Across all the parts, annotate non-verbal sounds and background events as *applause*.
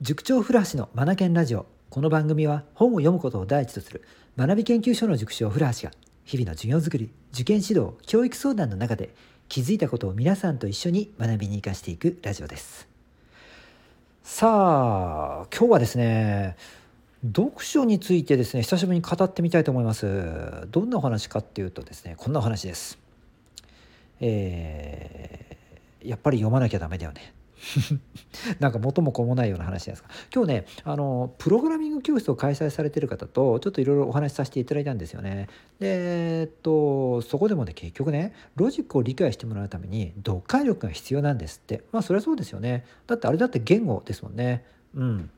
塾長古橋のマナケンラジオ。この番組は本を読むことを第一とする学び研究所の塾長古橋が日々の授業づくり受験指導教育相談の中で気づいたことを皆さんと一緒に学びに生かしていくラジオです。さあ今日はですね読書についてですね久しぶりに語ってみたいと思います。どんなお話かっていうとですねこんなお話です。えー、やっぱり読まなきゃダメだよね。*laughs* なんか元も子もないような話じゃないですか？今日ねあのプログラミング教室を開催されてる方とちょっといろいろお話しさせていただいたんですよね。でえっとそこでもね結局ねロジックを理解してもらうために読解力が必要なんですって。まあそれはそうですよね。だってあれだって言語ですもんね。うん。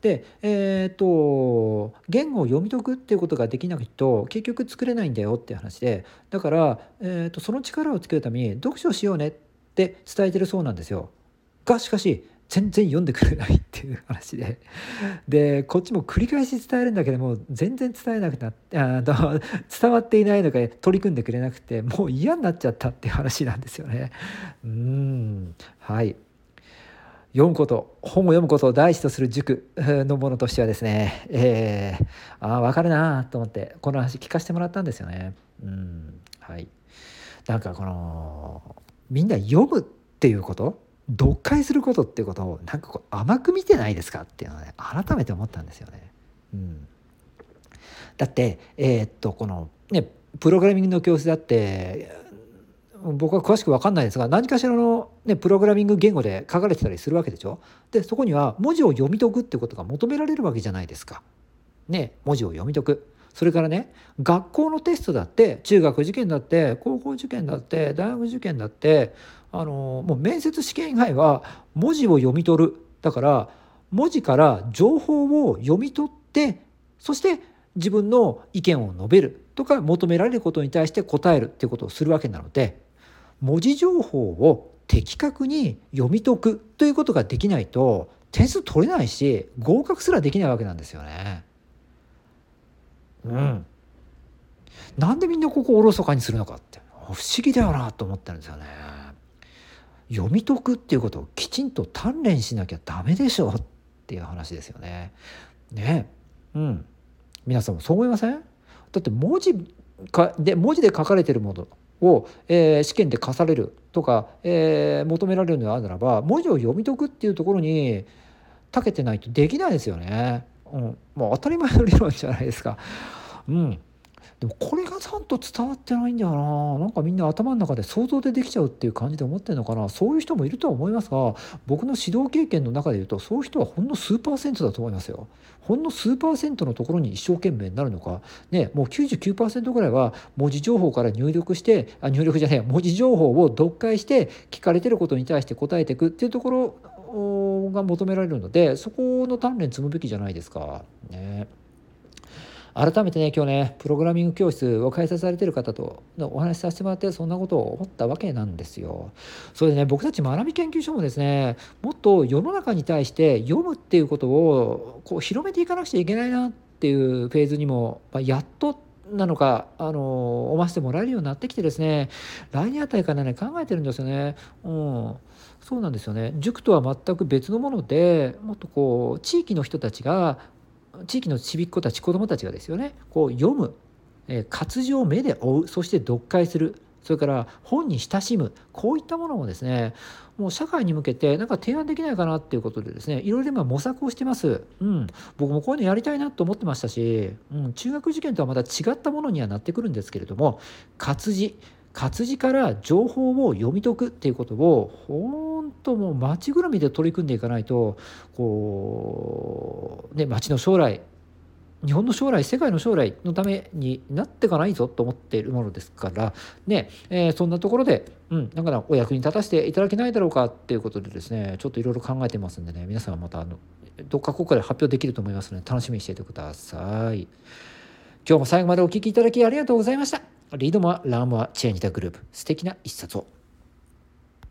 で、えーと、言語を読み解くっていうことができないと結局作れないんだよっていう話で。だから、えーとその力をつけるために読書しようねって伝えてるそうなんですよ。がしかし全然読んでくれないっていう話で。*laughs* でこっちも繰り返し伝えるんだけども全然伝えなくなって *laughs* 伝わっていないのか取り組んでくれなくてもう嫌になっちゃったっていう話なんですよね。うん。はい。読むこと。本を読むことを第一とする塾のものとしてはですね、えー、あ分かるなと思ってこの話聞かせてもらったんですよね。うん。はい。なんかこのみんな読むっていうこと読解することっていうことをなんかこう甘く見てないですかっていうのはね改めて思ったんですよね。うん、だってえー、っとこのねプログラミングの教室だって僕は詳しく分かんないですが何かしらの、ね、プログラミング言語で書かれてたりするわけでしょ？でそこには文字を読み解くってことが求められるわけじゃないですか。ね文字を読み解く。それからね学校のテストだって中学受験だって高校受験だって大学受験だってあのもう面接試験以外は文字を読み取るだから文字から情報を読み取ってそして自分の意見を述べるとか求められることに対して答えるっていうことをするわけなので文字情報を的確に読み解くということができないと点数取れないし合格すらできないわけなんですよね。うん。なんでみんなここおろそかにするのかって不思議だよなと思ってるんですよね。読み解くっていうことをきちんと鍛錬しなきゃダメでしょっていう話ですよね。ねうん皆さんもそう思いません？だって文字かで文字で書かれてるものを、えー、試験で課されるとか、えー、求められるのであるならば文字を読み解くっていうところに長けてないとできないですよね。うん、もう当たり前の理論じゃないですか。うん、でもこれがちゃんと伝わってないんだよな。なんかみんな頭の中で想像でできちゃうっていう感じで思ってるのかな。そういう人もいるとは思いますが僕の指導経験の中で言うとそういう人はほんの数パーセントだと思いますよ。ほんの数パーセントのところに一生懸命になるのか。ねもう99%ぐらいは文字情報から入力してあ入力じゃない文字情報を読解して聞かれてることに対して答えていくっていうところが求められるのでそこの鍛錬積むべきじゃないですか。ね。改めてね今日ねプログラミング教室を開催されてる方とお話しさせてもらってそんなことを思ったわけなんですよ。それでね僕たち学び研究所もですねもっと世の中に対して読むっていうことをこう広めていかなくちゃいけないなっていうフェーズにも、まあ、やっとなのか、あの、思わせてもらえるようになってきてですね、来年あたりからね、考えてるんですよね。うん。そうなんですよね。塾とは全く別のもので、もっとこう、地域の人たちが地域のちびっ子たち子どもたちがですよねこう読む、え、活字を目で追うそして読解するそれから本に親しむこういったものをですねもう社会に向けてなんか提案できないかなっていうことでですねいろいろ今模索をしてます、うん、僕もこういうのやりたいなと思ってましたし、うん、中学受験とはまた違ったものにはなってくるんですけれども活字活字から情報を読み解くっていうことを本当もう町ぐるみで取り組んでいかないとこうね町の将来日本の将来世界の将来のためになっていかないぞと思っているものですからね、えー、そんなところで、うん、だかお役に立たせていただけないだろうかっていうことでですねちょっといろいろ考えてますんでね皆さんはまたあのどっかここで発表できると思いますので楽しみにしていてください。今日も最後までお聴きいただきありがとうございました。リードも、ラームは、チェンジザグループ、素敵な一冊を。